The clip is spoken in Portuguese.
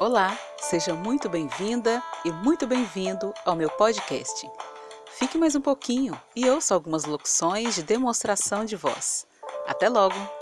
Olá, seja muito bem-vinda e muito bem-vindo ao meu podcast. Fique mais um pouquinho e ouça algumas locuções de demonstração de voz. Até logo!